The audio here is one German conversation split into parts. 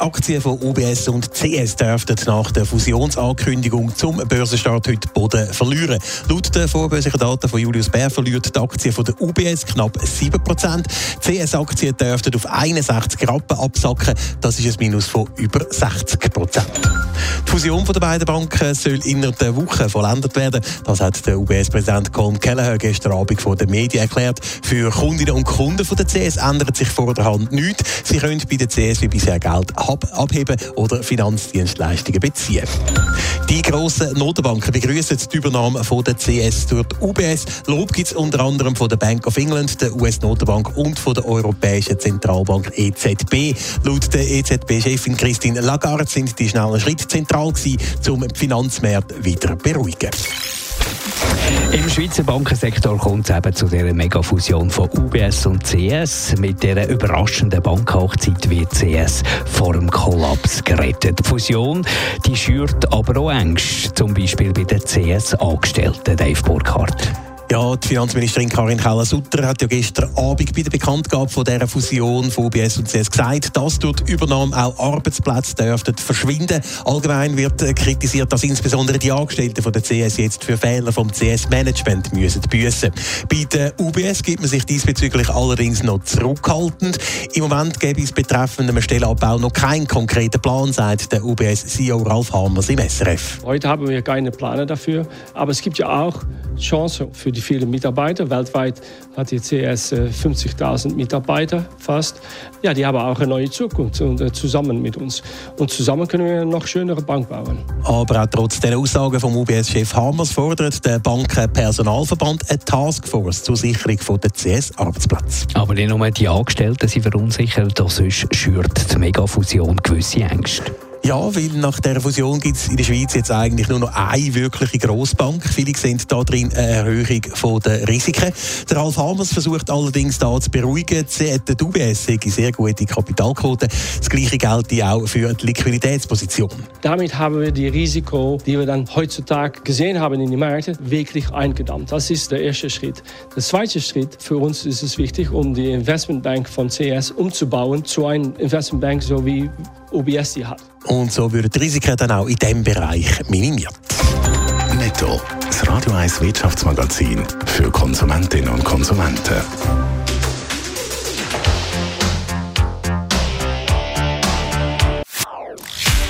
Aktien von UBS und CS dürften nach der Fusionsankündigung zum Börsenstart heute Boden verlieren. Laut den vorbörslichen Daten von Julius Bär verliert die Aktie von der UBS knapp 7%. CS-Aktien dürften auf 61 Rappen absacken. Das ist ein Minus von über 60%. Fusion der beiden Banken soll innerhalb der Woche vollendet werden. Das hat der UBS-Präsident Colin Kelleher gestern Abend vor den Medien erklärt. Für Kundinnen und Kunden von der CS ändert sich vor der Hand nichts. Sie können bei der CS wie bisher Geld abheben oder Finanzdienstleistungen beziehen. Die grossen Notenbanken begrüßen die Übernahme von der CS durch die UBS. Lob gibt es unter anderem von der Bank of England, der US-Notenbank und von der Europäischen Zentralbank EZB. Laut der EZB-Chefin Christine Lagarde sind die schnellen Schritte zentral gewesen, um die Finanzmärkte wieder beruhigen. Im Schweizer Bankensektor kommt es eben zu dieser Megafusion von UBS und CS. Mit dieser überraschenden Bankhochzeit wird CS vor dem Kollaps gerettet. Die Fusion die schürt aber auch Ängste, zum Beispiel bei den CS-Angestellten, Dave Burkhardt. Ja, die Finanzministerin Karin Keller-Sutter hat ja gestern Abend bei der Bekanntgabe von dieser Fusion von UBS und CS gesagt, dass durch die Übernahme auch Arbeitsplätze dürften verschwinden. Allgemein wird kritisiert, dass insbesondere die Angestellten von der CS jetzt für Fehler vom CS-Management müssen büssen. Bei der UBS gibt man sich diesbezüglich allerdings noch zurückhaltend. Im Moment gäbe es betreffend einem Stellenabbau noch keinen konkreten Plan, sagt der UBS-CEO Ralf Hammers im SRF. Heute haben wir keine Pläne dafür, aber es gibt ja auch Chancen für die vielen Mitarbeiter. Weltweit hat die CS 50.000 Mitarbeiter fast. Ja, die haben auch eine neue Zukunft und, äh, zusammen mit uns. Und zusammen können wir eine noch schönere Bank bauen. Aber auch trotz der Aussagen vom UBS-Chef Hammers fordert der Bankenpersonalverband eine Taskforce zur Sicherung der CS-Arbeitsplätze. Aber nicht nur die Angestellten sind verunsichert, sonst schürt die Megafusion gewisse Ängste. Ja, weil nach der Fusion gibt es in der Schweiz jetzt eigentlich nur noch eine wirkliche Grossbank. Viele sehen da drin eine Erhöhung der Risiken. Der Ralf Hamers versucht allerdings da zu beruhigen. Die UBS hat sehr gute Kapitalquote. Das gleiche gilt auch für die Liquiditätsposition. Damit haben wir die Risiko, die wir dann heutzutage gesehen haben in den Märkten, wirklich eingedammt. Das ist der erste Schritt. Der zweite Schritt für uns ist es wichtig, um die Investmentbank von CS umzubauen zu einer Investmentbank, so wie UBS die hat. Und so würden die Risiken dann auch in diesem Bereich minimiert. Netto, das Radio 1 Wirtschaftsmagazin für Konsumentinnen und Konsumenten.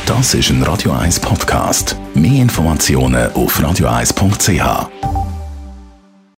Das ist ein Radio 1 Podcast. Mehr Informationen auf radio1.ch.